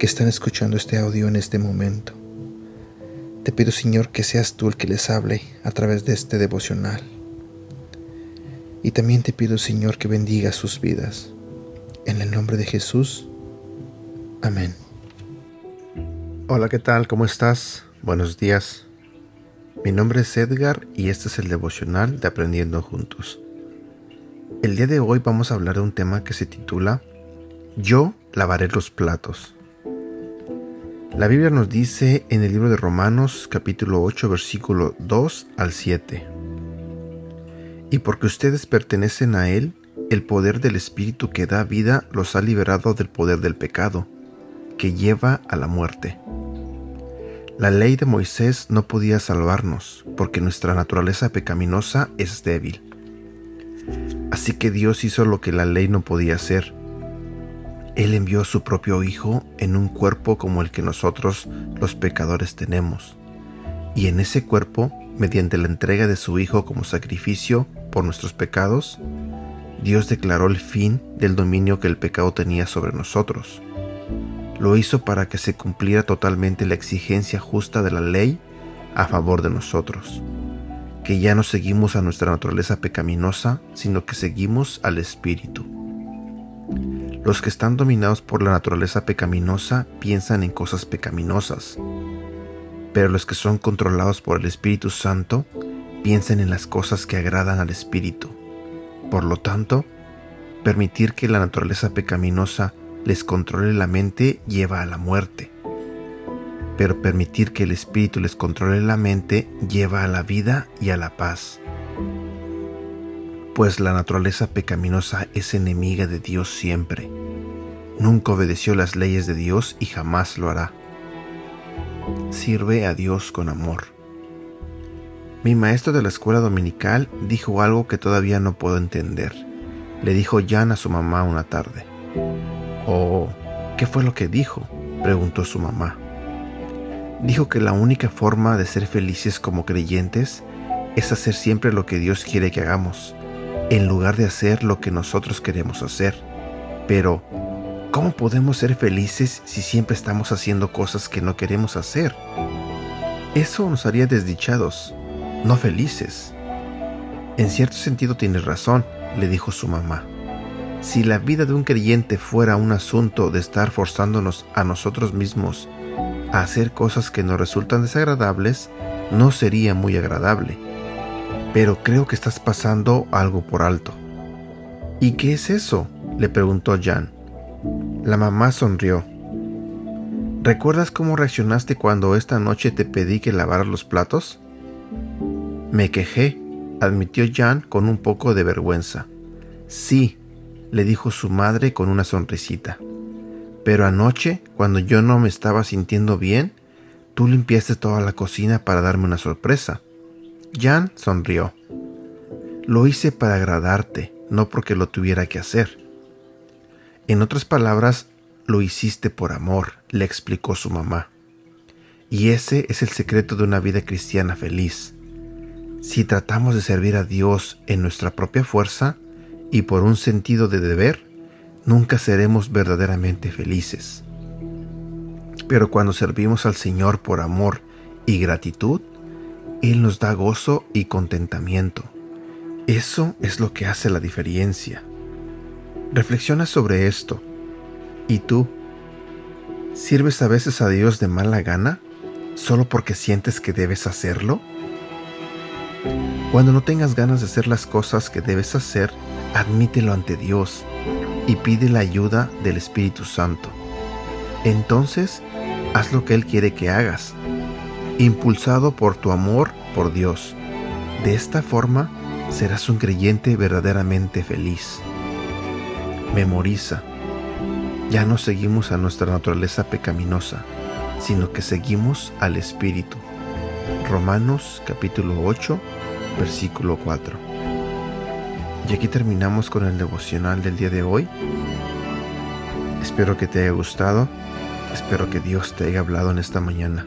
que están escuchando este audio en este momento. Te pido, Señor, que seas tú el que les hable a través de este devocional. Y también te pido, Señor, que bendiga sus vidas. En el nombre de Jesús. Amén. Hola, ¿qué tal? ¿Cómo estás? Buenos días. Mi nombre es Edgar y este es el devocional de Aprendiendo Juntos. El día de hoy vamos a hablar de un tema que se titula Yo lavaré los platos. La Biblia nos dice en el libro de Romanos capítulo 8 versículo 2 al 7. Y porque ustedes pertenecen a Él, el poder del Espíritu que da vida los ha liberado del poder del pecado, que lleva a la muerte. La ley de Moisés no podía salvarnos, porque nuestra naturaleza pecaminosa es débil. Así que Dios hizo lo que la ley no podía hacer. Él envió a su propio Hijo en un cuerpo como el que nosotros los pecadores tenemos. Y en ese cuerpo, mediante la entrega de su Hijo como sacrificio por nuestros pecados, Dios declaró el fin del dominio que el pecado tenía sobre nosotros lo hizo para que se cumpliera totalmente la exigencia justa de la ley a favor de nosotros, que ya no seguimos a nuestra naturaleza pecaminosa, sino que seguimos al Espíritu. Los que están dominados por la naturaleza pecaminosa piensan en cosas pecaminosas, pero los que son controlados por el Espíritu Santo piensan en las cosas que agradan al Espíritu. Por lo tanto, permitir que la naturaleza pecaminosa les controle la mente lleva a la muerte. Pero permitir que el espíritu les controle la mente lleva a la vida y a la paz. Pues la naturaleza pecaminosa es enemiga de Dios siempre. Nunca obedeció las leyes de Dios y jamás lo hará. Sirve a Dios con amor. Mi maestro de la escuela dominical dijo algo que todavía no puedo entender. Le dijo Jan a su mamá una tarde. Oh, ¿qué fue lo que dijo? preguntó su mamá. Dijo que la única forma de ser felices como creyentes es hacer siempre lo que Dios quiere que hagamos, en lugar de hacer lo que nosotros queremos hacer. Pero, ¿cómo podemos ser felices si siempre estamos haciendo cosas que no queremos hacer? Eso nos haría desdichados, no felices. En cierto sentido tienes razón, le dijo su mamá. Si la vida de un creyente fuera un asunto de estar forzándonos a nosotros mismos a hacer cosas que nos resultan desagradables, no sería muy agradable. Pero creo que estás pasando algo por alto. ¿Y qué es eso? le preguntó Jan. La mamá sonrió. ¿Recuerdas cómo reaccionaste cuando esta noche te pedí que lavaras los platos? Me quejé, admitió Jan con un poco de vergüenza. Sí, le dijo su madre con una sonrisita. Pero anoche, cuando yo no me estaba sintiendo bien, tú limpiaste toda la cocina para darme una sorpresa. Jan sonrió. Lo hice para agradarte, no porque lo tuviera que hacer. En otras palabras, lo hiciste por amor, le explicó su mamá. Y ese es el secreto de una vida cristiana feliz. Si tratamos de servir a Dios en nuestra propia fuerza, y por un sentido de deber, nunca seremos verdaderamente felices. Pero cuando servimos al Señor por amor y gratitud, Él nos da gozo y contentamiento. Eso es lo que hace la diferencia. Reflexiona sobre esto. ¿Y tú? ¿Sirves a veces a Dios de mala gana solo porque sientes que debes hacerlo? Cuando no tengas ganas de hacer las cosas que debes hacer, admítelo ante Dios y pide la ayuda del Espíritu Santo. Entonces, haz lo que Él quiere que hagas, impulsado por tu amor por Dios. De esta forma, serás un creyente verdaderamente feliz. Memoriza. Ya no seguimos a nuestra naturaleza pecaminosa, sino que seguimos al Espíritu. Romanos capítulo 8, versículo 4. Y aquí terminamos con el devocional del día de hoy. Espero que te haya gustado. Espero que Dios te haya hablado en esta mañana.